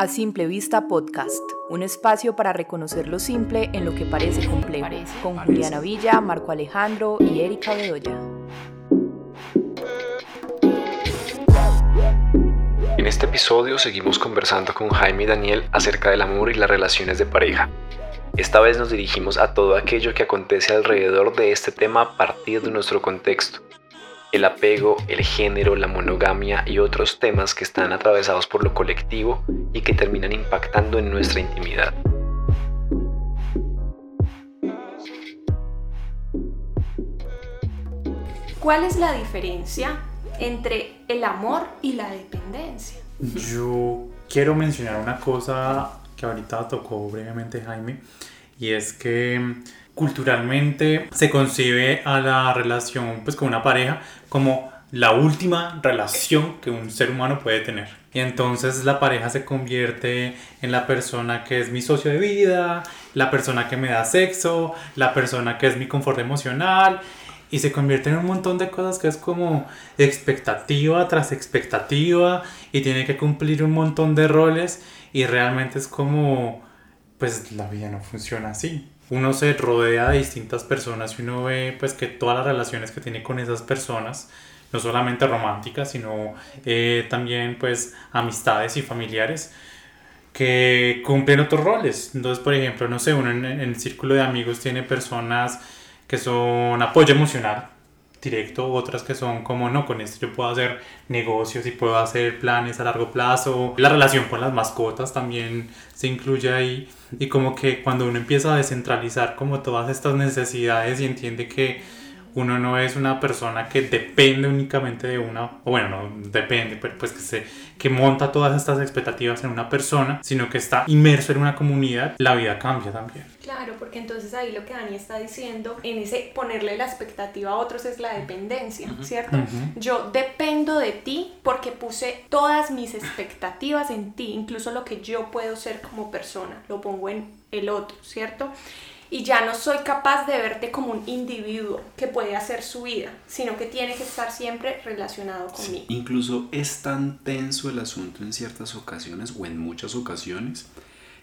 A Simple Vista Podcast, un espacio para reconocer lo simple en lo que parece complejo, con Juliana Villa, Marco Alejandro y Erika Bedoya. En este episodio seguimos conversando con Jaime y Daniel acerca del amor y las relaciones de pareja. Esta vez nos dirigimos a todo aquello que acontece alrededor de este tema a partir de nuestro contexto el apego, el género, la monogamia y otros temas que están atravesados por lo colectivo y que terminan impactando en nuestra intimidad. ¿Cuál es la diferencia entre el amor y la dependencia? Yo quiero mencionar una cosa que ahorita tocó brevemente Jaime y es que culturalmente se concibe a la relación pues con una pareja como la última relación que un ser humano puede tener. Y entonces la pareja se convierte en la persona que es mi socio de vida, la persona que me da sexo, la persona que es mi confort emocional. Y se convierte en un montón de cosas que es como expectativa tras expectativa y tiene que cumplir un montón de roles y realmente es como, pues la vida no funciona así uno se rodea de distintas personas y uno ve pues que todas las relaciones que tiene con esas personas, no solamente románticas, sino eh, también pues amistades y familiares, que cumplen otros roles. Entonces, por ejemplo, no sé, uno en, en el círculo de amigos tiene personas que son apoyo emocional, directo, otras que son como no, con esto yo puedo hacer negocios y puedo hacer planes a largo plazo. La relación con las mascotas también se incluye ahí y como que cuando uno empieza a descentralizar como todas estas necesidades y entiende que uno no es una persona que depende únicamente de una, o bueno, no depende, pero pues que se que monta todas estas expectativas en una persona, sino que está inmerso en una comunidad, la vida cambia también. Claro, porque entonces ahí lo que Dani está diciendo, en ese ponerle la expectativa a otros es la dependencia, ¿cierto? Yo dependo de ti porque puse todas mis expectativas en ti, incluso lo que yo puedo ser como persona, lo pongo en el otro, ¿cierto? Y ya no soy capaz de verte como un individuo que puede hacer su vida, sino que tiene que estar siempre relacionado conmigo. incluso es tan tenso el asunto en ciertas ocasiones o en muchas ocasiones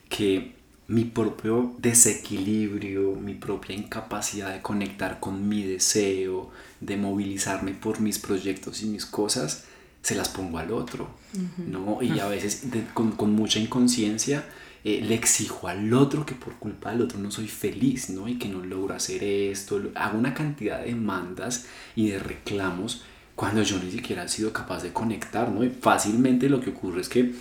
que mi propio desequilibrio, mi propia incapacidad de conectar con mi deseo, de movilizarme por mis proyectos y mis cosas, se las pongo al otro, ¿no? Y a veces con, con mucha inconsciencia eh, le exijo al otro que por culpa del otro no soy feliz, ¿no? Y que no logro hacer esto. Hago una cantidad de demandas y de reclamos cuando yo ni siquiera he sido capaz de conectar, ¿no? Y fácilmente lo que ocurre es que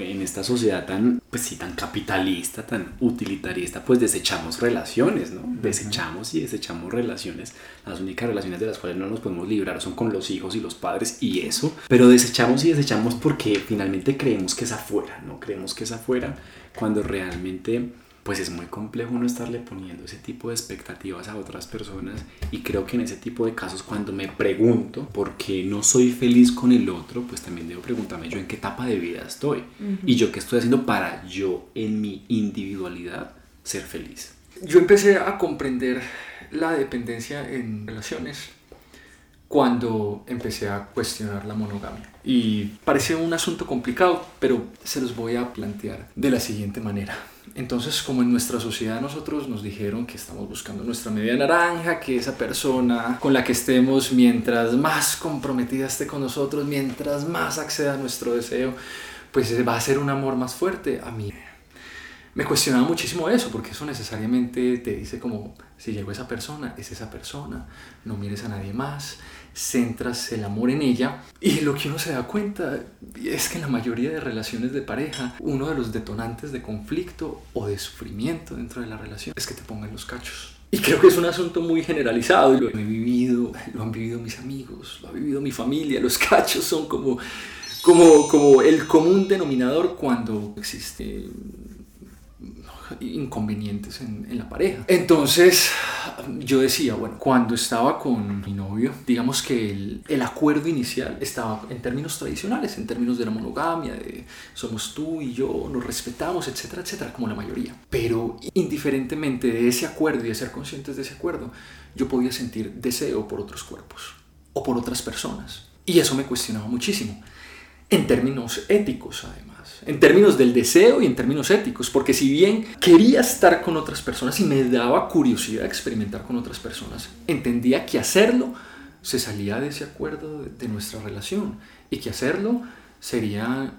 en esta sociedad tan, pues sí, tan capitalista, tan utilitarista, pues desechamos relaciones, ¿no? Desechamos y desechamos relaciones. Las únicas relaciones de las cuales no nos podemos librar son con los hijos y los padres y eso. Pero desechamos y desechamos porque finalmente creemos que es afuera, ¿no? Creemos que es afuera cuando realmente pues es muy complejo no estarle poniendo ese tipo de expectativas a otras personas. Y creo que en ese tipo de casos cuando me pregunto por qué no soy feliz con el otro, pues también debo preguntarme yo en qué etapa de vida estoy. Y yo qué estoy haciendo para yo en mi individualidad ser feliz. Yo empecé a comprender la dependencia en relaciones cuando empecé a cuestionar la monogamia. Y parece un asunto complicado, pero se los voy a plantear de la siguiente manera. Entonces, como en nuestra sociedad nosotros nos dijeron que estamos buscando nuestra media naranja, que esa persona con la que estemos, mientras más comprometida esté con nosotros, mientras más acceda a nuestro deseo, pues va a ser un amor más fuerte. A mí me cuestionaba muchísimo eso, porque eso necesariamente te dice como, si llegó esa persona, es esa persona, no mires a nadie más, centras el amor en ella y lo que uno se da cuenta es que en la mayoría de relaciones de pareja uno de los detonantes de conflicto o de sufrimiento dentro de la relación es que te pongan los cachos. Y creo que es un asunto muy generalizado lo he vivido, lo han vivido mis amigos, lo ha vivido mi familia, los cachos son como, como, como el común denominador cuando existe inconvenientes en, la pareja. Entonces yo decía, bueno, cuando estaba con mi novio, digamos que el, el, acuerdo inicial estaba en términos tradicionales, en términos de la monogamia, de somos tú y yo, nos respetamos, etcétera, etcétera, como la mayoría. Pero indiferentemente de ese acuerdo y de ser conscientes de ese acuerdo, yo podía sentir deseo por otros cuerpos o por otras personas. Y eso me cuestionaba muchísimo. en términos éticos además, en términos del deseo y en términos éticos, porque si bien quería estar con otras personas y me daba curiosidad experimentar con otras personas, entendía que hacerlo se salía de ese acuerdo de nuestra relación y que hacerlo serían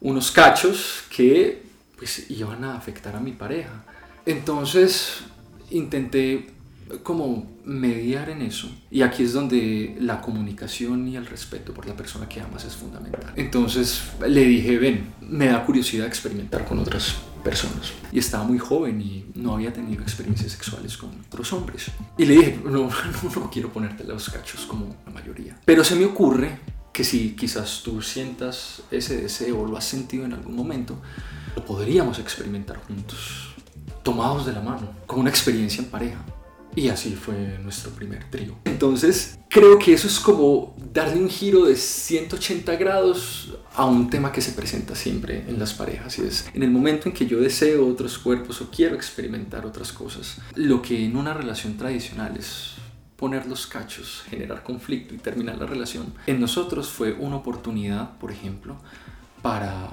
unos cachos que pues iban a afectar a mi pareja. Entonces intenté como mediar en eso. Y aquí es donde la comunicación y el respeto por la persona que amas es fundamental. Entonces le dije, ven, me da curiosidad experimentar con otras personas. Y estaba muy joven y no había tenido experiencias sexuales con otros hombres. Y le dije, no, no, no quiero ponerte los cachos como la mayoría. Pero se me ocurre que si quizás tú sientas ese deseo o lo has sentido en algún momento, lo podríamos experimentar juntos, tomados de la mano, como una experiencia en pareja. Y así fue nuestro primer trío. Entonces, creo que eso es como darle un giro de 180 grados a un tema que se presenta siempre en las parejas y es en el momento en que yo deseo otros cuerpos o quiero experimentar otras cosas, lo que en una relación tradicional es poner los cachos, generar conflicto y terminar la relación, en nosotros fue una oportunidad, por ejemplo, para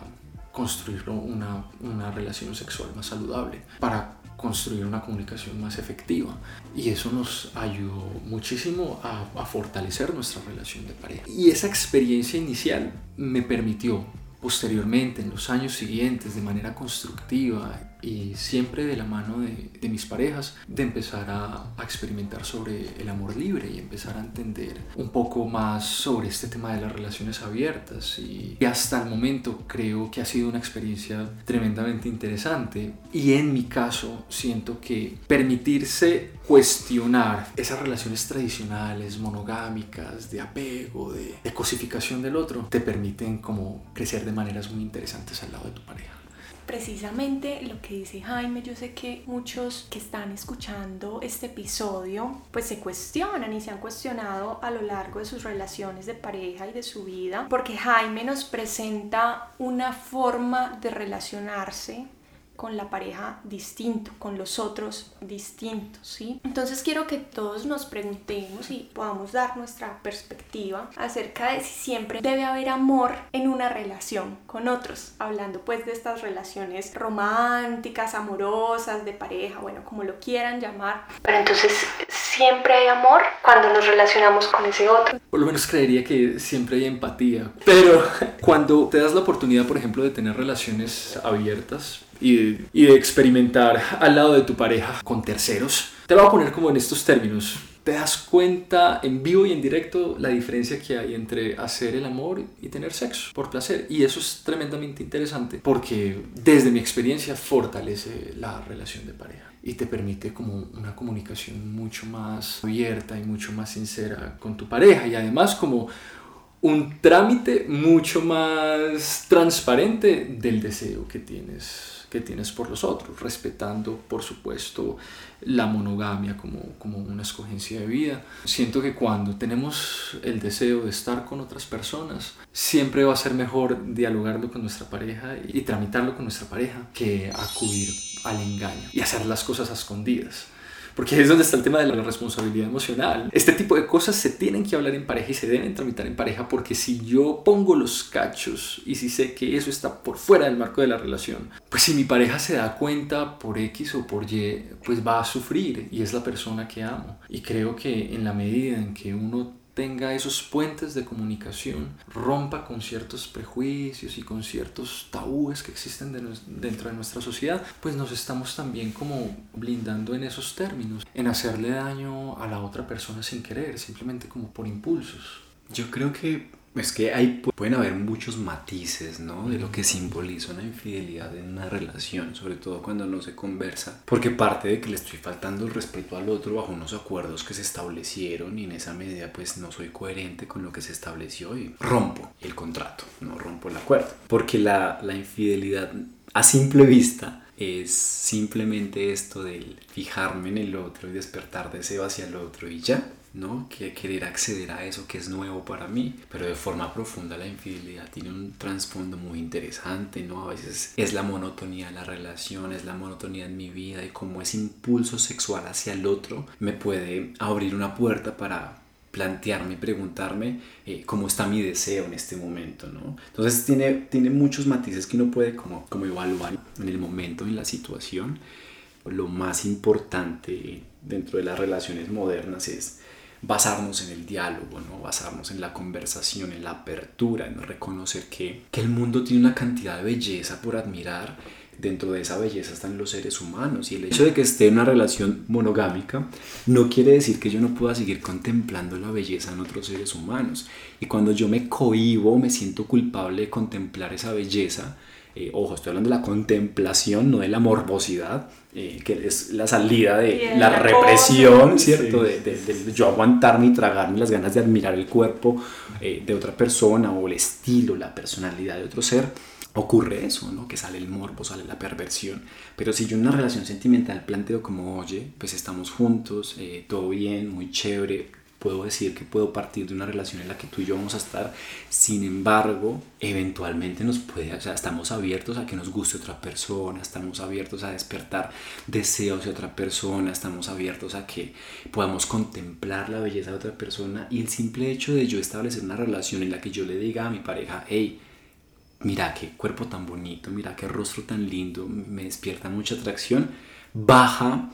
construir una, una relación sexual más saludable, para construir una comunicación más efectiva. Y eso nos ayudó muchísimo a, fortalecer nuestra relación de pareja. Y esa experiencia inicial me permitió posteriormente, en los años siguientes, de manera constructiva y siempre de la mano de, mis parejas, de empezar a, experimentar sobre el amor libre y empezar a entender un poco más sobre este tema de las relaciones abiertas. Y, y hasta el momento creo que ha sido una experiencia tremendamente interesante y en mi caso siento que permitirse cuestionar esas relaciones tradicionales, monogámicas, de apego, de, de cosificación del otro, te permiten como crecer de maneras muy interesantes al lado de tu pareja precisamente lo que dice Jaime, yo sé que muchos que están escuchando este episodio pues se cuestionan y se han cuestionado a lo largo de sus relaciones de pareja y de su vida, porque Jaime nos presenta una forma de relacionarse con la pareja distinto, con los otros distintos, ¿sí? Entonces quiero que todos nos preguntemos y podamos dar nuestra perspectiva acerca de si siempre debe haber amor en una relación con otros, hablando pues de estas relaciones románticas, amorosas, de pareja, bueno, como lo quieran llamar. Pero entonces, ¿siempre hay amor cuando nos relacionamos con ese otro? Por lo menos creería que siempre hay empatía, pero cuando te das la oportunidad, por ejemplo, de tener relaciones abiertas, y de, y de, experimentar al lado de tu pareja con terceros. Te lo voy a poner como en estos términos. Te das cuenta en vivo y en directo la diferencia que hay entre hacer el amor y tener sexo por placer. Y eso es tremendamente interesante porque desde mi experiencia fortalece la relación de pareja y te permite como una comunicación mucho más abierta y mucho más sincera con tu pareja y además como un trámite mucho más transparente del deseo que tienes que tienes por los otros, respetando por supuesto la monogamia como, como una escogencia de vida. Siento que cuando tenemos el deseo de estar con otras personas, siempre va a ser mejor dialogarlo con nuestra pareja y tramitarlo con nuestra pareja que acudir al engaño y hacer las cosas a escondidas porque es donde está el tema de la responsabilidad emocional. Este tipo de cosas se tienen que hablar en pareja y se deben tramitar en pareja porque si yo pongo los cachos y si sé que eso está por fuera del marco de la relación, pues si mi pareja se da cuenta por X o por Y, pues va a sufrir y es la persona que amo. Y creo que en la medida en que uno tenga esos puentes de comunicación, rompa con ciertos prejuicios y con ciertos tabúes que existen de dentro de nuestra sociedad, pues nos estamos también como blindando en esos términos, en hacerle daño a la otra persona sin querer, simplemente como por impulsos. Yo creo que es que hay, pueden haber muchos matices, ¿no? De lo que simboliza una infidelidad en una relación, sobre todo cuando no se conversa. Porque parte de que le estoy faltando el respeto al otro bajo unos acuerdos que se establecieron y en esa medida pues no soy coherente con lo que se estableció y rompo el contrato, no rompo el acuerdo. Porque la, la infidelidad a simple vista es simplemente esto del fijarme en el otro y despertar deseo hacia el otro y ya. ¿No? Que querer acceder a eso que es nuevo para mí, pero de forma profunda la infidelidad tiene un trasfondo muy interesante, ¿no? A veces es la monotonía de la relación, es la monotonía en mi vida y como ese impulso sexual hacia el otro me puede abrir una puerta para plantearme, preguntarme eh, cómo está mi deseo en este momento, ¿no? Entonces tiene, tiene muchos matices que uno puede como, como evaluar en el momento, en la situación. Lo más importante dentro de las relaciones modernas es basarnos en el diálogo, ¿no? basarnos en la conversación, en la apertura, en reconocer que, que el mundo tiene una cantidad de belleza por admirar. Dentro de esa belleza están los seres humanos. Y el hecho de que esté en una relación monogámica no quiere decir que yo no pueda seguir contemplando la belleza en otros seres humanos. Y cuando yo me cohibo, me siento culpable de contemplar esa belleza, eh, ojo, estoy hablando de la contemplación, no de la morbosidad, eh, que es la salida de la, represión, ¿cierto? De, de, yo aguantarme y tragarme las ganas de admirar el cuerpo eh, de otra persona o el estilo, la personalidad de otro ser ocurre eso, ¿no? Que sale el morbo, sale la perversión. Pero si yo en una relación sentimental planteo como, oye, pues estamos juntos, eh, todo bien, muy chévere, puedo decir que puedo partir de una relación en la que tú y yo vamos a estar, sin embargo, eventualmente nos puede, o sea, estamos abiertos a que nos guste otra persona, estamos abiertos a despertar deseos de otra persona, estamos abiertos a que podamos contemplar la belleza de otra persona. Y el simple hecho de yo establecer una relación en la que yo le diga a mi pareja, hey, mira qué cuerpo tan bonito, mira qué rostro tan lindo, me despierta mucha atracción, baja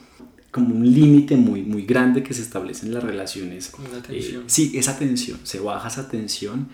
como un límite muy, muy grande que se establece en las relaciones. Como la tensión. Eh, sí, esa tensión, se baja esa tensión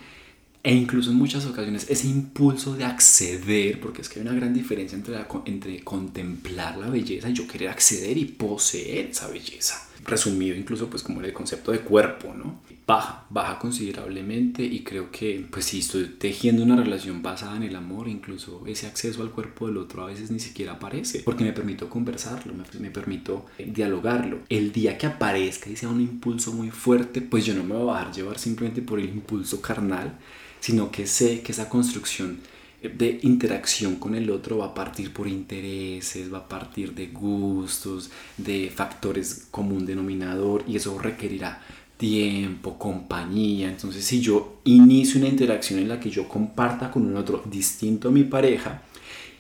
e incluso en muchas ocasiones ese impulso de acceder, porque es que hay una gran diferencia entre, entre contemplar la belleza y yo querer acceder y poseer esa belleza. Resumido incluso pues como el concepto de cuerpo, ¿no? baja, baja considerablemente y creo que pues si estoy tejiendo una relación basada en el amor, incluso ese acceso al cuerpo del otro a veces ni siquiera aparece, porque me permito conversarlo, me, me permito eh, dialogarlo. El día que aparezca y sea un impulso muy fuerte, pues yo no me voy a dejar llevar simplemente por el impulso carnal, sino que sé que esa construcción de interacción con el otro va a partir por intereses, va a partir de gustos, de factores común denominador y eso requerirá tiempo, compañía. Entonces, si yo inicio una interacción en la que yo comparta con un otro distinto a mi pareja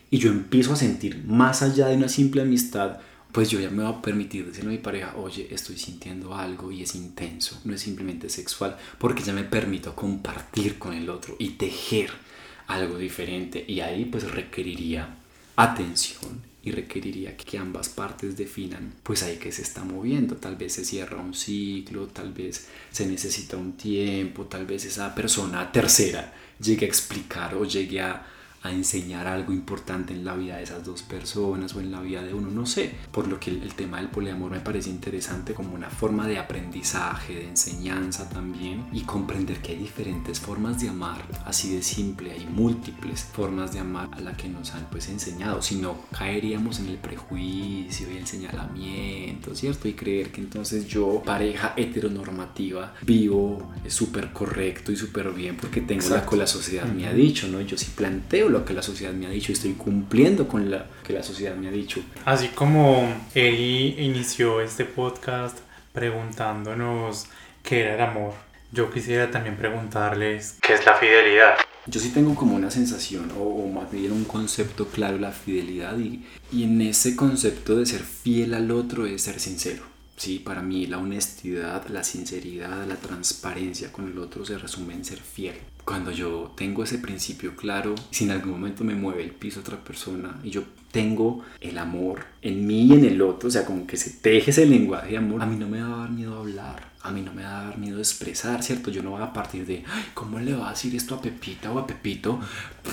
y yo empiezo a sentir más allá de una simple amistad, pues yo ya me voy a permitir decirle a mi pareja, oye, estoy sintiendo algo y es intenso, no es simplemente sexual, porque ya me permito compartir con el otro y tejer algo diferente y ahí pues requeriría atención y requeriría que ambas partes definan pues ahí que se está moviendo. Tal vez se cierra un ciclo tal vez se necesita un tiempo tal vez esa persona tercera llegue a explicar o llegue a a enseñar algo importante en la vida de esas dos personas o en la vida de uno, no sé. Por lo que el, tema del poliamor me parece interesante como una forma de aprendizaje, de enseñanza también y comprender que hay diferentes formas de amar, así de simple, hay múltiples formas de amar a la que nos han pues enseñado, si no caeríamos en el prejuicio y el señalamiento, ¿cierto? Y creer que entonces yo, pareja heteronormativa, vivo súper correcto y súper bien porque tengo la que la sociedad me ha dicho, ¿no? Yo sí planteo lo que la sociedad me ha dicho y estoy cumpliendo con lo que la sociedad me ha dicho. Así como Eri inició este podcast preguntándonos qué era el amor, yo quisiera también preguntarles qué es la fidelidad. Yo sí tengo como una sensación, o, más bien un concepto claro, la fidelidad, y, y en ese concepto de ser fiel al otro es ser sincero. Sí, para mí la honestidad, la sinceridad, la transparencia con el otro se resume en ser fiel cuando yo tengo ese principio claro, si en algún momento me mueve el piso otra persona y yo tengo el amor en mí y en el otro, o sea, como que se teje ese lenguaje de amor, a mí no me va a dar miedo hablar, a mí no me va a dar miedo expresar, ¿cierto? Yo no voy a partir de, ¿cómo le va a decir esto a Pepita o a Pepito?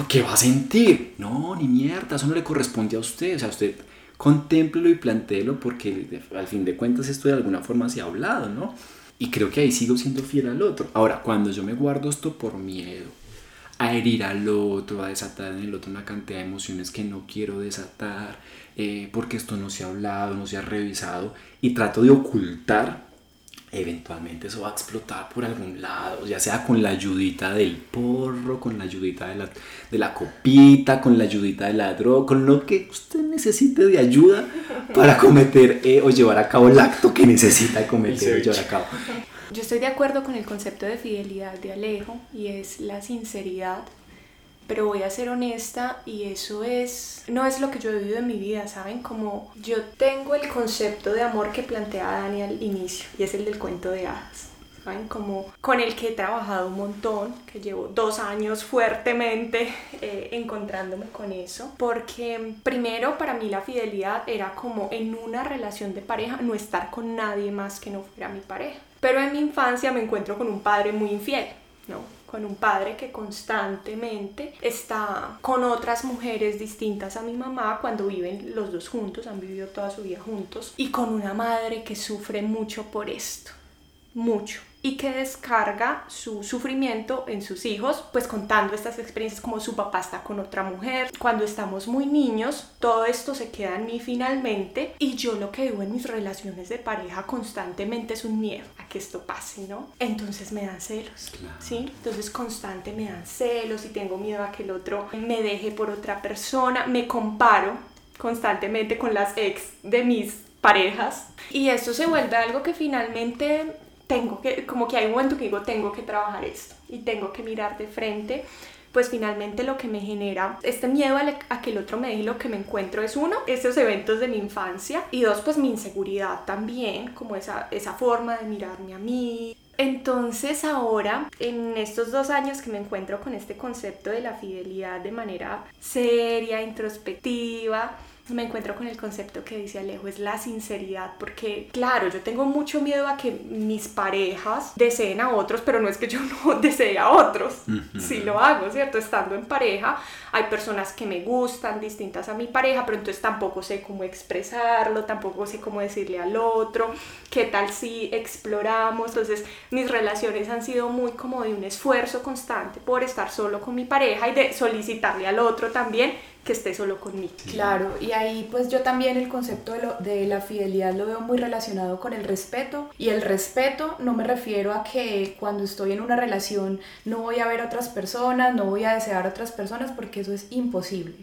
¿Qué va a sentir? No, ni mierda, eso no le corresponde a usted, o sea, usted contémplelo y plantéelo porque al fin de cuentas esto de alguna forma se ha hablado, ¿no? Y creo que ahí sigo siendo fiel al otro. Ahora, cuando yo me guardo esto por miedo, a herir al otro, a desatar en el otro una cantidad de emociones que no quiero desatar, eh, porque esto no se ha hablado, no se ha revisado, y trato de ocultar eventualmente eso va a explotar por algún lado, ya sea con la ayudita del porro, con la ayudita de la, de la copita, con la ayudita de la droga, con lo que usted necesite de ayuda para cometer eh, o llevar a cabo el acto que necesita cometer o llevar a cabo. Yo estoy de acuerdo con el concepto de fidelidad de Alejo y es la sinceridad pero voy a ser honesta y eso es, no es lo que yo he vivido en mi vida, ¿saben? Como yo tengo el concepto de amor que plantea Dani al inicio y es el del cuento de hadas. como con el que he trabajado un montón, que llevo dos años fuertemente eh, encontrándome con eso, porque primero para mí la fidelidad era como en una relación de pareja no estar con nadie más que no fuera mi pareja. Pero en mi infancia me encuentro con un padre muy infiel, ¿no? con un padre que constantemente está con otras mujeres distintas a mi mamá cuando viven los dos juntos, han vivido toda su vida juntos, y con una madre que sufre mucho por esto, mucho y que descarga su sufrimiento en sus hijos, pues contando estas experiencias como su papá está con otra mujer. Cuando estamos muy niños, todo esto se queda en mí finalmente y yo lo que vivo en mis relaciones de pareja constantemente es un miedo a que esto pase, ¿no? Entonces me dan celos, ¿sí? Entonces constante me dan celos y tengo miedo a que el otro me deje por otra persona, me comparo constantemente con las ex de mis parejas y esto se vuelve algo que finalmente tengo que, como que hay un momento que digo, tengo que trabajar esto y tengo que mirar de frente, pues finalmente lo que me genera este miedo a, que el otro me deje lo que me encuentro es uno, esos eventos de mi infancia y dos, pues mi inseguridad también, como esa, esa forma de mirarme a mí. Entonces ahora, en estos dos años que me encuentro con este concepto de la fidelidad de manera seria, introspectiva, me encuentro con el concepto que dice Alejo, es la sinceridad, porque claro, yo tengo mucho miedo a que mis parejas deseen a otros, pero no es que yo no desee a otros, si lo hago, ¿cierto? Estando en pareja, hay personas que me gustan, distintas a mi pareja, pero entonces tampoco sé cómo expresarlo, tampoco sé cómo decirle al otro, qué tal si exploramos, entonces mis relaciones han sido muy como de un esfuerzo constante por estar solo con mi pareja y de solicitarle al otro también que esté solo conmigo. Claro, y ahí pues yo también el concepto de, lo, de, la fidelidad lo veo muy relacionado con el respeto y el respeto no me refiero a que cuando estoy en una relación no voy a ver otras personas, no voy a desear otras personas porque eso es imposible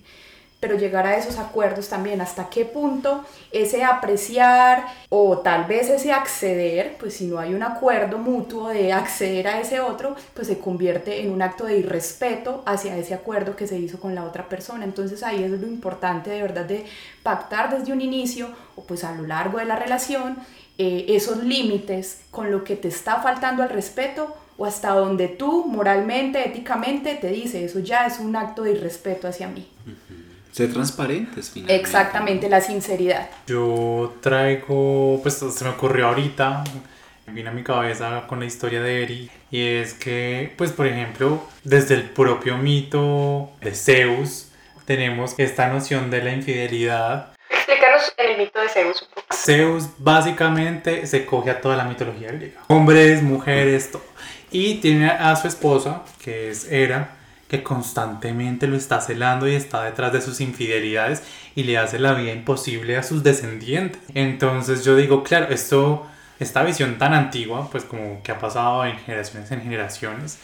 pero llegar a esos acuerdos también, hasta qué punto ese apreciar o tal vez ese acceder, pues si no hay un acuerdo mutuo de acceder a ese otro, pues se convierte en un acto de irrespeto hacia ese acuerdo que se hizo con la otra persona. Entonces ahí es lo importante de verdad de pactar desde un inicio o pues a lo largo de la relación eh, esos límites con lo que te está faltando al respeto o hasta donde tú moralmente, éticamente te dice eso ya es un acto de irrespeto hacia mí. Ser transparentes, finalmente. Exactamente, la sinceridad. Yo traigo, pues se me ocurrió ahorita, me vino a mi cabeza con la historia de Eri, y es que, pues por ejemplo, desde el propio mito de Zeus, tenemos esta noción de la infidelidad. Explícanos el mito de Zeus un poco. Zeus básicamente se coge a toda la mitología griega. Hombres, mujeres, todo. Y tiene a su esposa, que es Hera, que constantemente lo está celando y está detrás de sus infidelidades y le hace la vida imposible a sus descendientes. Entonces yo digo, claro, esto, esta visión tan antigua, pues como que ha pasado en generaciones en generaciones,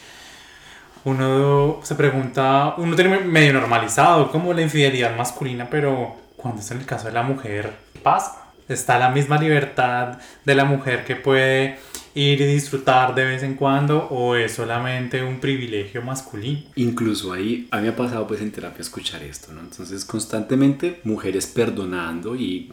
uno se pregunta, uno tiene medio normalizado como la infidelidad masculina, pero cuando es en el caso de la mujer, pasa. Está la misma libertad de la mujer que puede ir y disfrutar de vez en cuando o es solamente un privilegio masculino. Incluso ahí, a mí me ha pasado pues en terapia escuchar esto, ¿no? Entonces constantemente mujeres perdonando y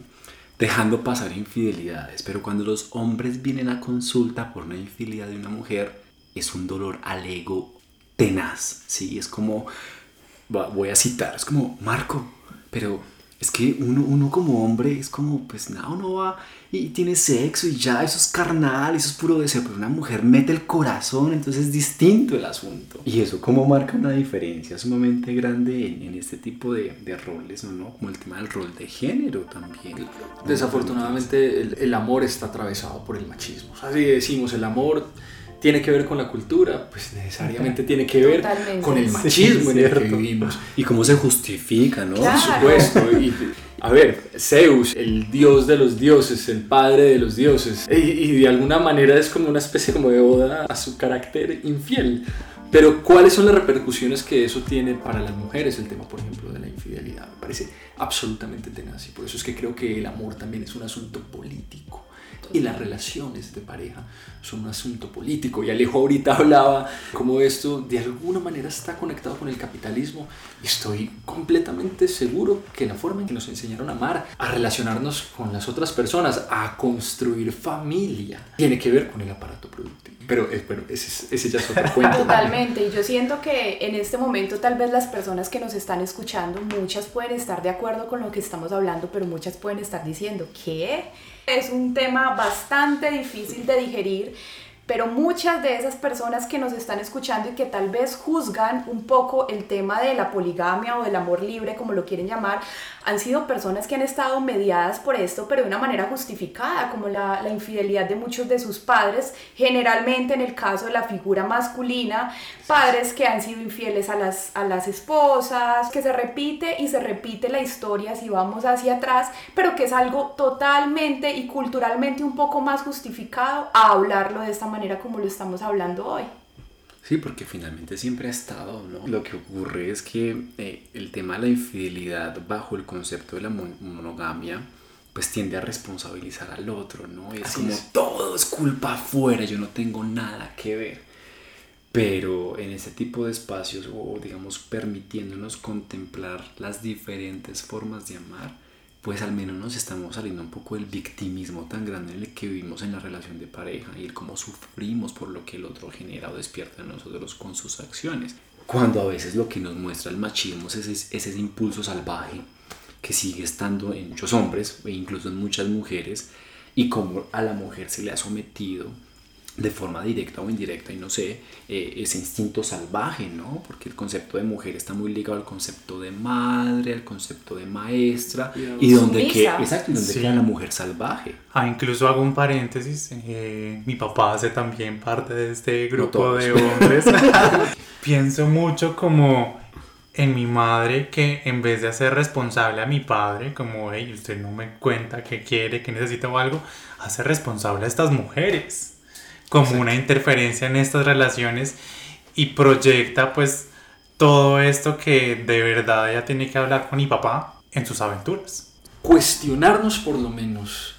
dejando pasar infidelidades, pero cuando los hombres vienen a consulta por una infidelidad de una mujer, es un dolor al ego tenaz, ¿sí? Es como, voy a citar, es como, Marco, pero es que uno, uno como hombre es como, pues nada, uno va y tiene sexo y ya, eso es carnal, eso es puro deseo, pero una mujer mete el corazón, entonces es distinto el asunto. Y eso como marca una diferencia sumamente grande en, este tipo de, de, roles, ¿no? Como el tema del rol de género también. Desafortunadamente el, el amor está atravesado por el machismo. Así decimos, el amor tiene que ver con la cultura, pues necesariamente tiene que ver con el machismo en el que vivimos. Y cómo se justifica, ¿no? Por supuesto. Y, a ver, Zeus, el dios de los dioses, el padre de los dioses, y, de alguna manera es como una especie como de oda a su carácter infiel. Pero ¿cuáles son las repercusiones que eso tiene para las mujeres? El tema, por ejemplo, de la infidelidad. Me parece absolutamente tenaz y por eso es que creo que el amor también es un asunto político Y las relaciones de pareja son un asunto político. Y Alejo ahorita hablaba como esto de alguna manera está conectado con el capitalismo. Estoy completamente seguro que la forma en que nos enseñaron a amar, a relacionarnos con las otras personas, a construir familia, tiene que ver con el aparato productivo. Pero, eh, bueno, ese, ese ya es otro cuento. Totalmente. Y yo siento que en este momento tal vez las personas que nos están escuchando, muchas pueden estar de acuerdo con lo que estamos hablando, pero muchas pueden estar diciendo, ¿qué? Es un tema bastante difícil de digerir pero muchas de esas personas que nos están escuchando y que tal vez juzgan un poco el tema de la poligamia o del amor libre, como lo quieren llamar, han sido personas que han estado mediadas por esto, pero de una manera justificada, como la, infidelidad de muchos de sus padres, generalmente en el caso de la figura masculina, padres que han sido infieles a las, a las esposas, que se repite y se repite la historia si vamos hacia atrás, pero que es algo totalmente y culturalmente un poco más justificado a hablarlo de esta manera como lo estamos hablando hoy. Sí, porque finalmente siempre ha estado, ¿no? Lo que ocurre es que eh, el tema de la infidelidad bajo el concepto de la monogamia, pues tiende a responsabilizar al otro, ¿no? Es como todo es culpa afuera, yo no tengo nada que ver. Pero en ese tipo de espacios, o digamos permitiéndonos contemplar las diferentes formas de amar, pues al menos nos estamos saliendo un poco del victimismo tan grande que vivimos en la relación de pareja y el cómo sufrimos por lo que el otro genera o despierta en nosotros con sus acciones. Cuando a veces lo que nos muestra el machismo es ese, ese impulso salvaje que sigue estando en muchos hombres e incluso en muchas mujeres y como a la mujer se le ha sometido de forma directa o indirecta, y no sé, eh, ese instinto salvaje, ¿no? Porque el concepto de mujer está muy ligado al concepto de madre, al concepto de maestra, y donde, que, exacto, donde queda la mujer salvaje. Ah, incluso hago un paréntesis, eh, mi papá hace también parte de este grupo de hombres. Pienso mucho como en mi madre que en vez de hacer responsable a mi padre, como, hey, usted no me cuenta que quiere, que necesita o algo, hace responsable a estas mujeres como una interferencia en estas relaciones y proyecta pues todo esto que de verdad ella tiene que hablar con mi papá en sus aventuras. Cuestionarnos por lo menos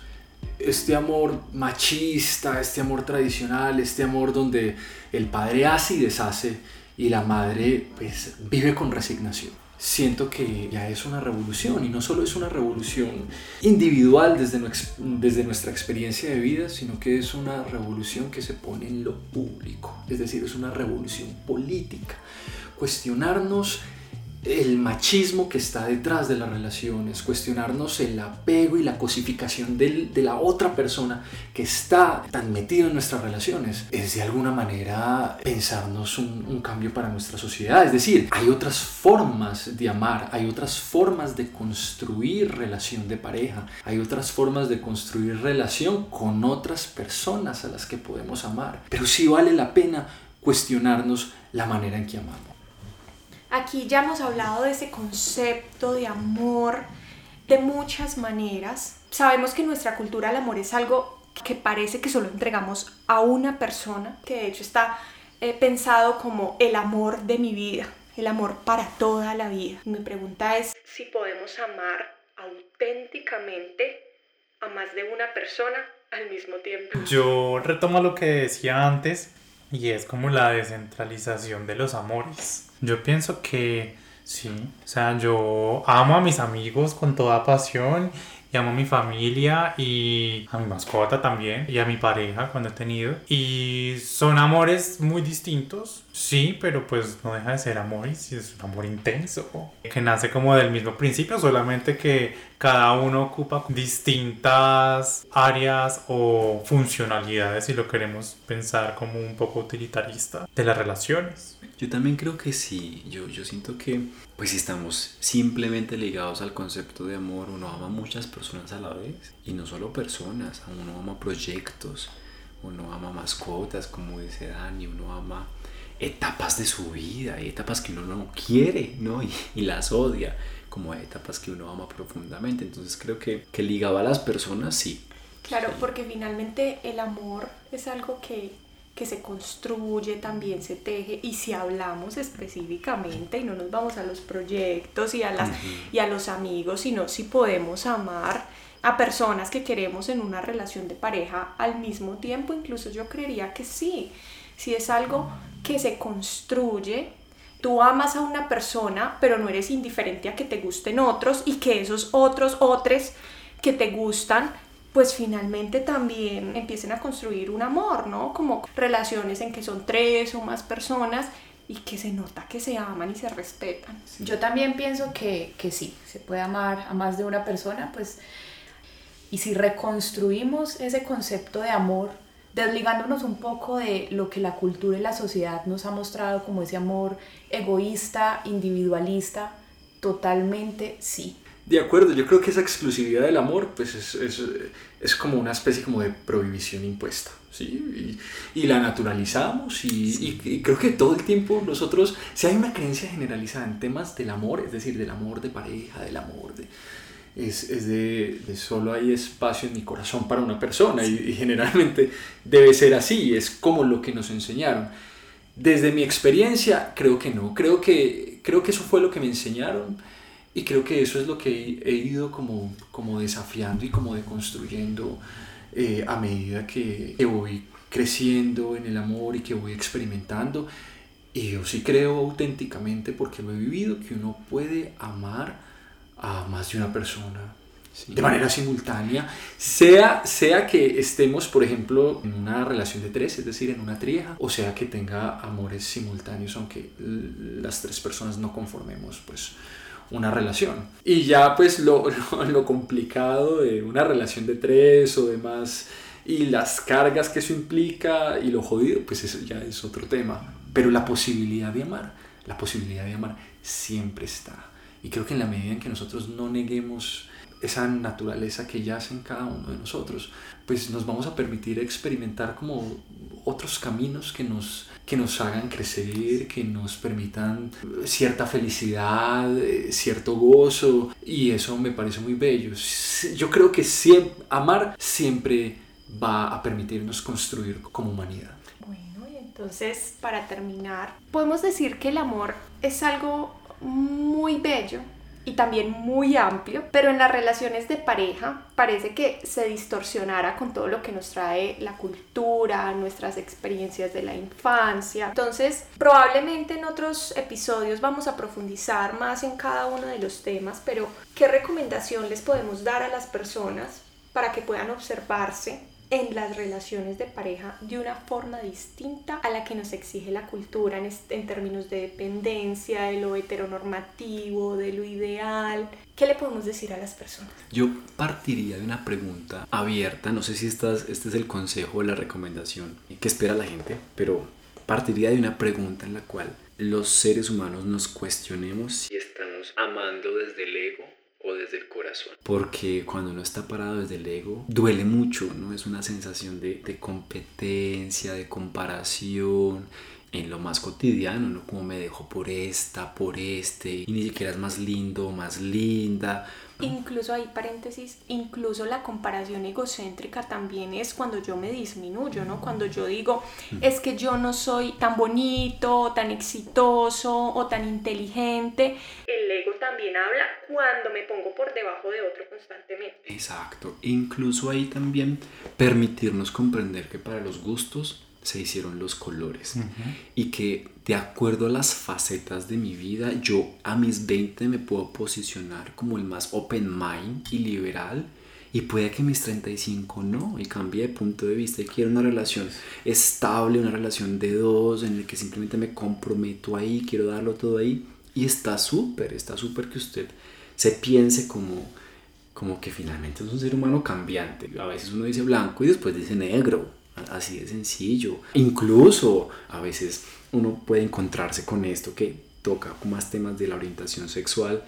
este amor machista, este amor tradicional, este amor donde el padre hace y deshace y la madre pues vive con resignación siento que ya es una revolución y no solo es una revolución individual desde, desde nuestra experiencia de vida, sino que es una revolución que se pone en lo público, es decir, es una revolución política. Cuestionarnos el machismo que está detrás de las relaciones, cuestionarnos el apego y la cosificación de la otra persona que está tan metido en nuestras relaciones, es de alguna manera pensarnos un, un cambio para nuestra sociedad. Es decir, hay otras formas de amar, hay otras formas de construir relación de pareja, hay otras formas de construir relación con otras personas a las que podemos amar. Pero sí vale la pena cuestionarnos la manera en que amamos. Aquí ya hemos hablado de ese concepto de amor de muchas maneras. Sabemos que en nuestra cultura el amor es algo que parece que solo entregamos a una persona, que de hecho está eh, pensado como el amor de mi vida, el amor para toda la vida. Mi pregunta es si podemos amar auténticamente a más de una persona al mismo tiempo. Yo retomo lo que decía antes y es como la descentralización de los amores. Yo pienso que sí, o sea, yo amo a mis amigos con toda pasión y amo a mi familia y a mi mascota también y a mi pareja cuando he tenido. Y son amores muy distintos, sí, pero pues no deja de ser amor y es un amor intenso, que nace como del mismo principio, solamente que cada uno ocupa distintas áreas o funcionalidades, si lo queremos pensar como un poco utilitarista, de las relaciones. Yo también creo que sí, yo, yo siento que pues si estamos simplemente ligados al concepto de amor, uno ama muchas personas a la vez y no solo personas, uno ama proyectos, uno ama mascotas, como dice Dani, uno ama etapas de su vida, hay etapas que uno no quiere, ¿no? Y, y las odia como etapas que uno ama profundamente. Entonces creo que, que ligado a las personas, sí. Claro, porque finalmente el amor es algo que que se construye, también se teje y si hablamos específicamente y no nos vamos a los proyectos y a, las, y a los amigos, sino si podemos amar a personas que queremos en una relación de pareja al mismo tiempo, incluso yo creería que sí, si es algo que se construye, tú amas a una persona, pero no eres indiferente a que te gusten otros y que esos otros, otros que te gustan, pues finalmente también empiecen a construir un amor, ¿no? Como relaciones en que son tres o más personas y que se nota que se aman y se respetan. Yo también pienso que, que sí, se puede amar a más de una persona, pues, y si reconstruimos ese concepto de amor, desligándonos un poco de lo que la cultura y la sociedad nos ha mostrado como ese amor egoísta, individualista, totalmente sí. De acuerdo, yo creo que esa exclusividad del amor pues es, es, es como una especie como de prohibición impuesta, ¿sí? Y, y la naturalizamos y, y, creo que todo el tiempo nosotros, si hay una creencia generalizada en temas del amor, es decir, del amor de pareja, del amor de... Es, es de, de, solo hay espacio en mi corazón para una persona y, y generalmente debe ser así, es como lo que nos enseñaron. Desde mi experiencia, creo que no, creo que, creo que eso fue lo que me enseñaron y creo que eso es lo que he ido como, como desafiando y como deconstruyendo eh, a medida que, que, voy creciendo en el amor y que voy experimentando. Y yo sí creo auténticamente, porque lo he vivido, que uno puede amar a más de una persona sí. de manera simultánea, sea, sea que estemos, por ejemplo, en una relación de tres, es decir, en una trieja, o sea que tenga amores simultáneos, aunque las tres personas no conformemos, pues una relación. Y ya pues lo, lo, lo, complicado de una relación de tres o demás y las cargas que eso implica y lo jodido, pues eso ya es otro tema. Pero la posibilidad de amar, la posibilidad de amar siempre está. Y creo que en la medida en que nosotros no neguemos esa naturaleza que yace en cada uno de nosotros, pues nos vamos a permitir experimentar como otros caminos que nos, que nos hagan crecer, que nos permitan cierta felicidad, cierto gozo, y eso me parece muy bello. Yo creo que siempre, amar siempre va a permitirnos construir como humanidad. Bueno, y entonces para terminar, podemos decir que el amor es algo muy bello y también muy amplio, pero en las relaciones de pareja parece que se distorsionara con todo lo que nos trae la cultura, nuestras experiencias de la infancia. Entonces, probablemente en otros episodios vamos a profundizar más en cada uno de los temas, pero ¿qué recomendación les podemos dar a las personas para que puedan observarse en las relaciones de pareja de una forma distinta a la que nos exige la cultura en, en, términos de dependencia, de lo heteronormativo, de lo ideal. ¿Qué le podemos decir a las personas? Yo partiría de una pregunta abierta, no sé si estás, este es el consejo o la recomendación que espera la gente, pero partiría de una pregunta en la cual los seres humanos nos cuestionemos si estamos amando desde el ego o desde el corazón. Porque cuando uno está parado desde el ego, duele mucho, ¿no? Es una sensación de, de competencia, de comparación en lo más cotidiano, ¿no? Como me dejo por esta, por este, y ni siquiera es más lindo, más linda. Incluso hay paréntesis, incluso la comparación egocéntrica también es cuando yo me disminuyo, ¿no? Cuando yo digo, es que yo no soy tan bonito, tan exitoso o tan inteligente. El ego también habla cuando me pongo por debajo de otro constantemente. Exacto. Incluso ahí también permitirnos comprender que para los gustos se hicieron los colores. Uh -huh. y que de acuerdo a las facetas de mi vida yo a mis 20 me puedo posicionar como el más open mind y liberal y puede que mis 35 no y cambie de punto de vista y quiero una relación estable una relación de dos en el que simplemente me comprometo ahí quiero darlo todo ahí y está súper está súper que usted se piense como como que finalmente es un ser humano cambiante. A veces uno dice blanco y después dice negro así de sencillo. Incluso a veces uno puede encontrarse con esto que toca más temas de la orientación sexual.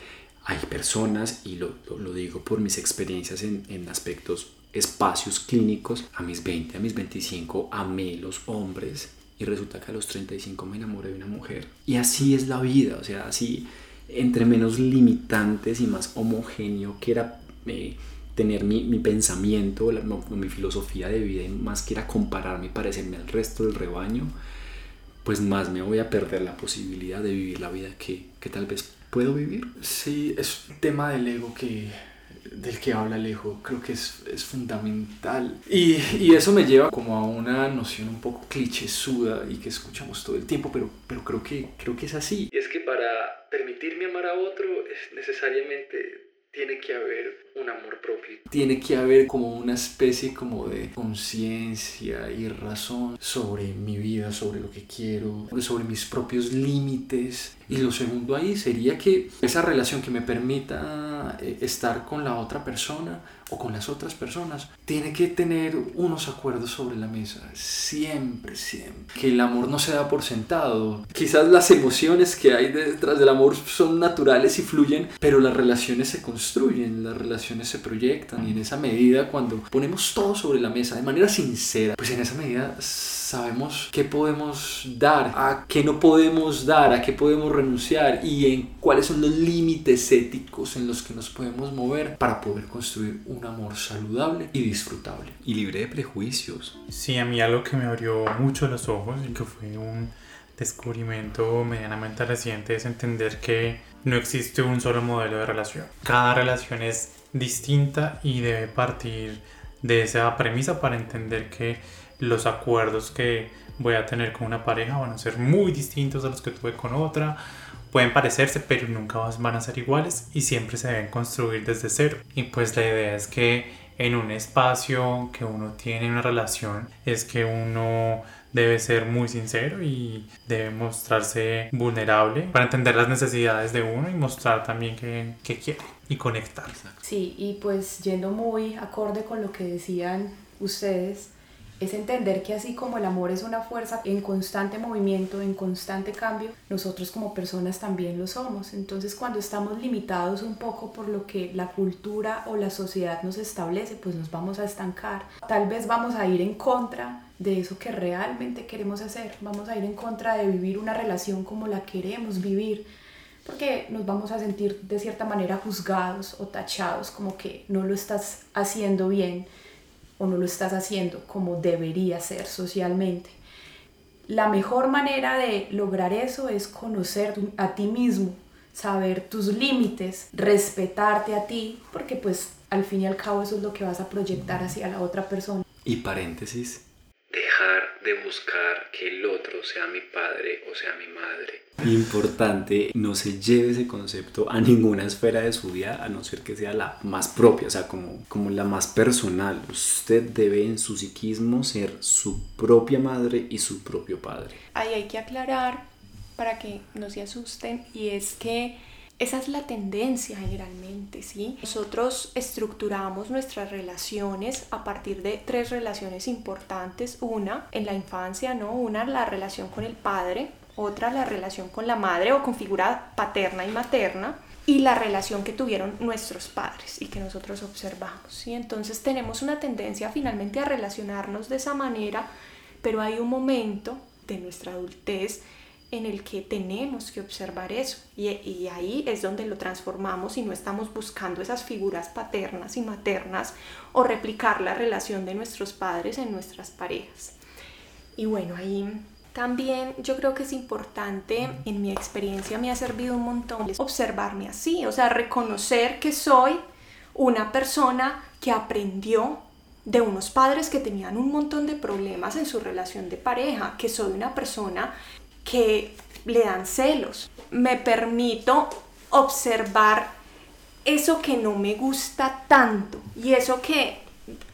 Hay personas, y lo, lo, digo por mis experiencias en, en, aspectos, espacios clínicos, a mis 20, a mis 25 amé los hombres y resulta que a los 35 me enamoré de una mujer. Y así es la vida, o sea, así entre menos limitantes y más homogéneo que era... Eh, tener mi, mi pensamiento, mi filosofía de vida y más quiera compararme y parecerme al resto del rebaño, pues más me voy a perder la posibilidad de vivir la vida que, que tal vez puedo vivir. Sí, es un tema del ego que del que habla Alejo, creo que es, es fundamental. Y, y, eso me lleva como a una noción un poco clichésuda y que escuchamos todo el tiempo, pero, pero creo, que, creo que es así. Y es que para permitirme amar a otro es necesariamente tiene que haber un amor propio. Tiene que haber como una especie como de conciencia y razón sobre mi vida, sobre lo que quiero, sobre mis propios límites. Y lo segundo ahí sería que esa relación que me permita eh, estar con la otra persona o con las otras personas, tiene que tener unos acuerdos sobre la mesa, siempre, siempre. Que el amor no se da por sentado. Quizás las emociones que hay detrás del amor son naturales y fluyen, pero las relaciones se construyen, las relaciones se proyectan y en esa medida cuando ponemos todo sobre la mesa de manera sincera, pues en esa medida sabemos qué podemos dar, a qué no podemos dar, a qué podemos renunciar y en cuáles son los límites éticos en los que nos podemos mover para poder construir un amor saludable y disfrutable. Y libre de prejuicios. Sí, a mí algo que me abrió mucho los ojos y que fue un descubrimiento medianamente reciente es entender que no existe un solo modelo de relación. Cada relación es distinta y debe partir de esa premisa para entender que los acuerdos que voy a tener con una pareja van a ser muy distintos a los que tuve con otra. Pueden parecerse, pero nunca van a ser iguales y siempre se deben construir desde cero. Y pues la idea es que en un espacio que uno tiene una relación es que uno debe ser muy sincero y debe mostrarse vulnerable para entender las necesidades de uno y mostrar también que, que quiere y conectar. Sí, y pues yendo muy acorde con lo que decían ustedes, es entender que así como el amor es una fuerza en constante movimiento, en constante cambio, nosotros como personas también lo somos. Entonces cuando estamos limitados un poco por lo que la cultura o la sociedad nos establece, pues nos vamos a estancar. Tal vez vamos a ir en contra de eso que realmente queremos hacer, vamos a ir en contra de vivir una relación como la queremos vivir, porque nos vamos a sentir de cierta manera juzgados o tachados como que no lo estás haciendo bien o no lo estás haciendo como debería ser socialmente. La mejor manera de lograr eso es conocer a ti mismo, saber tus límites, respetarte a ti, porque pues al fin y al cabo eso es lo que vas a proyectar hacia la otra persona. Y paréntesis, dejar de buscar que el otro sea mi padre o sea mi madre. Importante, no se lleve ese concepto a ninguna esfera de su vida, a no ser que sea la más propia, o sea, como, como la más personal. Usted debe en su psiquismo ser su propia madre y su propio padre. Ahí hay que aclarar para que no se asusten y es que esa es la tendencia generalmente, ¿sí? Nosotros estructuramos nuestras relaciones a partir de tres relaciones importantes. Una, en la infancia, ¿no? Una, la relación con el padre. Otra, la relación con la madre o con figura paterna y materna. Y la relación que tuvieron nuestros padres y que nosotros observamos, ¿sí? Entonces tenemos una tendencia finalmente a relacionarnos de esa manera, pero hay un momento de nuestra adultez en el que tenemos que observar eso y, ahí es donde lo transformamos y no estamos buscando esas figuras paternas y maternas o replicar la relación de nuestros padres en nuestras parejas. Y bueno, ahí también yo creo que es importante, en mi experiencia me ha servido un montón observarme así, o sea, reconocer que soy una persona que aprendió de unos padres que tenían un montón de problemas en su relación de pareja, que soy una persona que le dan celos. Me permito observar eso que no me gusta tanto y eso que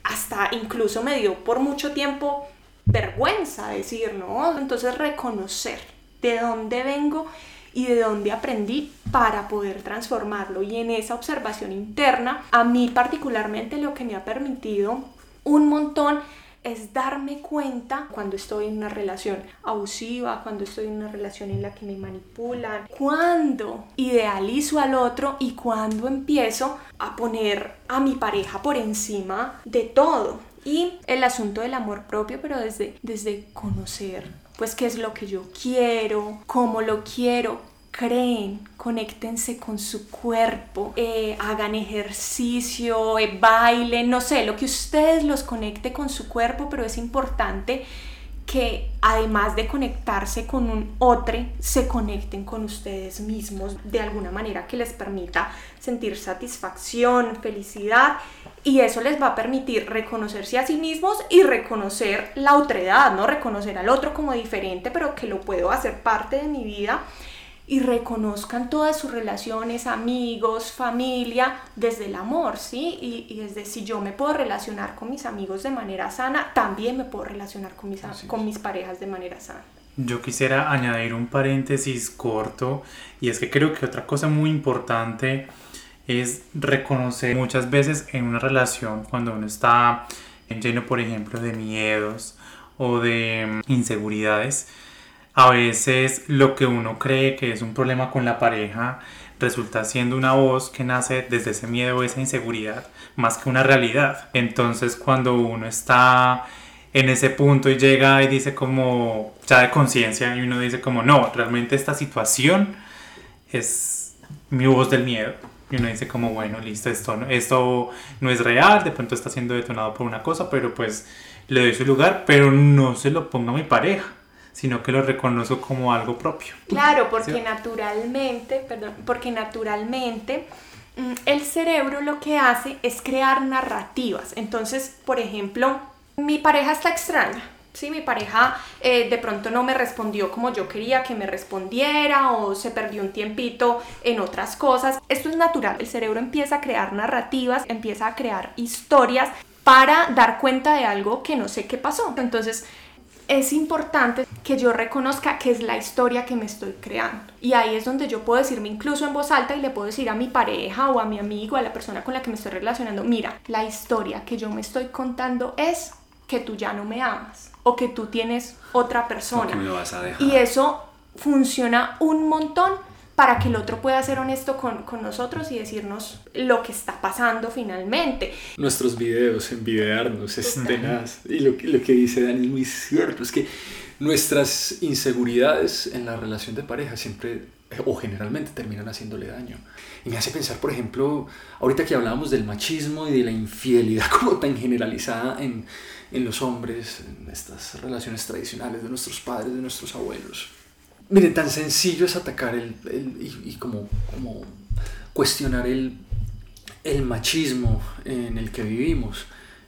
hasta incluso me dio por mucho tiempo vergüenza decir, ¿no? Entonces reconocer de dónde vengo y de dónde aprendí para poder transformarlo. Y en esa observación interna, a mí particularmente lo que me ha permitido un montón es darme cuenta cuando estoy en una relación abusiva, cuando estoy en una relación en la que me manipulan, cuando idealizo al otro y cuando empiezo a poner a mi pareja por encima de todo. Y el asunto del amor propio, pero desde, desde conocer, pues qué es lo que yo quiero, cómo lo quiero, creen, conéctense con su cuerpo, eh, hagan ejercicio, eh, bailen, no sé, lo que ustedes los conecte con su cuerpo, pero es importante que además de conectarse con un otro, se conecten con ustedes mismos de alguna manera que les permita sentir satisfacción, felicidad y eso les va a permitir reconocerse a sí mismos y reconocer la otredad, ¿no? Reconocer al otro como diferente, pero que lo puedo hacer parte de mi vida y reconozcan todas sus relaciones, amigos, familia, desde el amor, ¿sí? Y, y, desde si yo me puedo relacionar con mis amigos de manera sana, también me puedo relacionar con mis, con mis parejas de manera sana. Yo quisiera añadir un paréntesis corto y es que creo que otra cosa muy importante es reconocer muchas veces en una relación cuando uno está lleno, por ejemplo, de miedos o de inseguridades, a veces lo que uno cree que es un problema con la pareja resulta siendo una voz que nace desde ese miedo esa inseguridad más que una realidad. Entonces cuando uno está en ese punto y llega y dice como ya de conciencia y uno dice como no, realmente esta situación es mi voz del miedo. Y uno dice como bueno, listo, esto no, esto no es real, de pronto está siendo detonado por una cosa, pero pues le doy su lugar, pero no se lo ponga a mi pareja sino que lo reconozco como algo propio. Claro, porque naturalmente, perdón, porque naturalmente mm, el cerebro lo que hace es crear narrativas. Entonces, por ejemplo, mi pareja está extraña. Sí, mi pareja eh, de pronto no me respondió como yo quería que me respondiera o se perdió un tiempito en otras cosas. Esto es natural. El cerebro empieza a crear narrativas, empieza a crear historias para dar cuenta de algo que no sé qué pasó. Entonces, es importante que yo reconozca que es la historia que me estoy creando. Y ahí es donde yo puedo decirme incluso en voz alta y le puedo decir a mi pareja o a mi amigo, a la persona con la que me estoy relacionando, mira, la historia que yo me estoy contando es que tú ya no me amas o que tú tienes otra persona. Me vas a dejar. Y eso funciona un montón para que el otro pueda ser honesto con, con, nosotros y decirnos lo que está pasando finalmente. Nuestros videos, envidiarnos, es tenaz. Y lo, lo que dice Dani es muy cierto, es que nuestras inseguridades en la relación de pareja siempre o generalmente terminan haciéndole daño. Y me hace pensar, por ejemplo, ahorita que hablábamos del machismo y de la infidelidad como tan generalizada en, en los hombres, en estas relaciones tradicionales de nuestros padres, de nuestros abuelos Miren, tan sencillo es atacar el, y, como, como, cuestionar el, el, machismo en el que vivimos,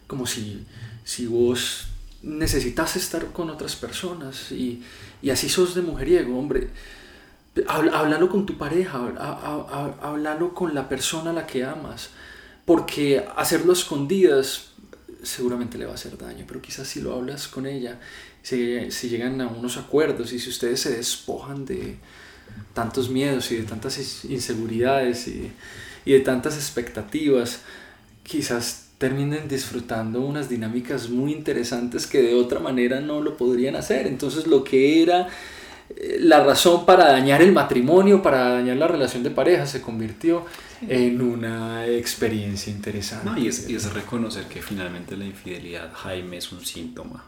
como si, si vos necesitas estar con otras personas y, y así sos de mujeriego, hombre. Háblalo con tu pareja, háblalo con la persona a la que amas, porque hacerlo a escondidas seguramente le va a hacer daño, pero quizás si lo hablas con ella si, llegan a unos acuerdos y si ustedes se despojan de tantos miedos y de tantas inseguridades y, y de tantas expectativas, quizás terminen disfrutando unas dinámicas muy interesantes que de otra manera no lo podrían hacer. Entonces lo que era eh, la razón para dañar el matrimonio, para dañar la relación de pareja, se convirtió en una experiencia interesante. y, es, y es reconocer que finalmente la infidelidad, Jaime, es un síntoma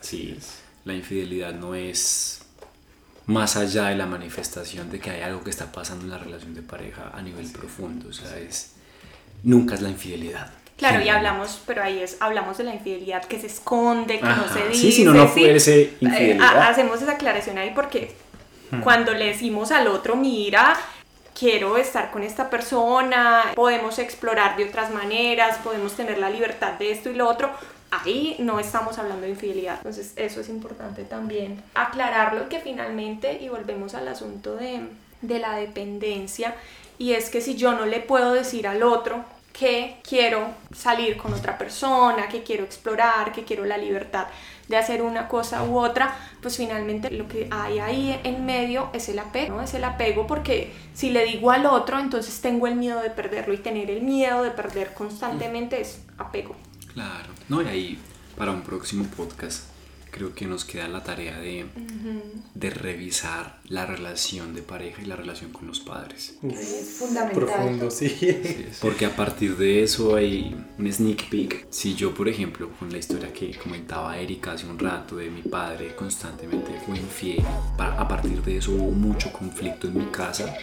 Sí, la infidelidad no es más allá de la manifestación de que hay algo que está pasando en la relación de pareja a nivel profundo, o sea, es nunca es la infidelidad. Claro, y hablamos, pero ahí es, hablamos de la infidelidad que se esconde, que no se dice. Sí, si no, no fuese eh, infidelidad. hacemos esa aclaración ahí porque hmm. cuando le decimos al otro, mira, quiero estar con esta persona, podemos explorar de otras maneras, podemos tener la libertad de esto y lo otro, ahí no estamos hablando de infidelidad. Entonces eso es importante también aclararlo que finalmente, y volvemos al asunto de, de la dependencia, y es que si yo no le puedo decir al otro que quiero salir con otra persona, que quiero explorar, que quiero la libertad de hacer una cosa u otra, pues finalmente lo que hay ahí en medio es el apego, ¿no? Es el apego porque si le digo al otro, entonces tengo el miedo de perderlo y tener el miedo de perder constantemente es apego. Claro, no, y ahí para un próximo podcast creo que nos queda la tarea de, de revisar la relación de pareja y la relación con los padres. es fundamental. Profundo, sí. Porque a partir de eso hay un sneak peek. Si yo, por ejemplo, con la historia que comentaba Erika hace un rato de mi padre constantemente fue infiel, a partir de eso hubo mucho conflicto en mi casa,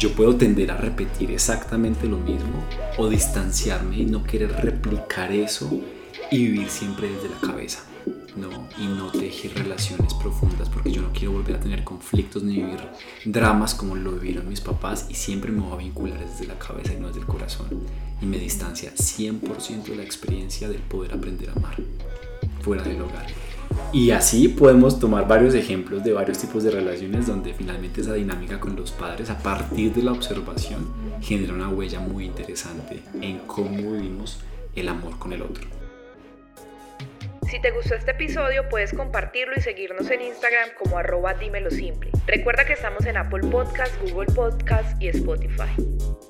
yo puedo tender a repetir exactamente lo mismo o distanciarme y no querer replicar eso y vivir siempre desde la cabeza. ¿no? y no tejer relaciones profundas porque yo no quiero volver a tener conflictos ni vivir dramas como lo vivieron mis papás y siempre me voy a vincular desde la cabeza y no desde el corazón y me distancia 100% de la experiencia del poder aprender a amar fuera del hogar. Y así podemos tomar varios ejemplos de varios tipos de relaciones donde finalmente esa dinámica con los padres a partir de la observación genera una huella muy interesante en cómo vivimos el amor con el otro. Si te gustó este episodio puedes compartirlo y seguirnos en Instagram como arroba dímelo simple. Recuerda que estamos en Apple Podcast, Google Podcast y Spotify.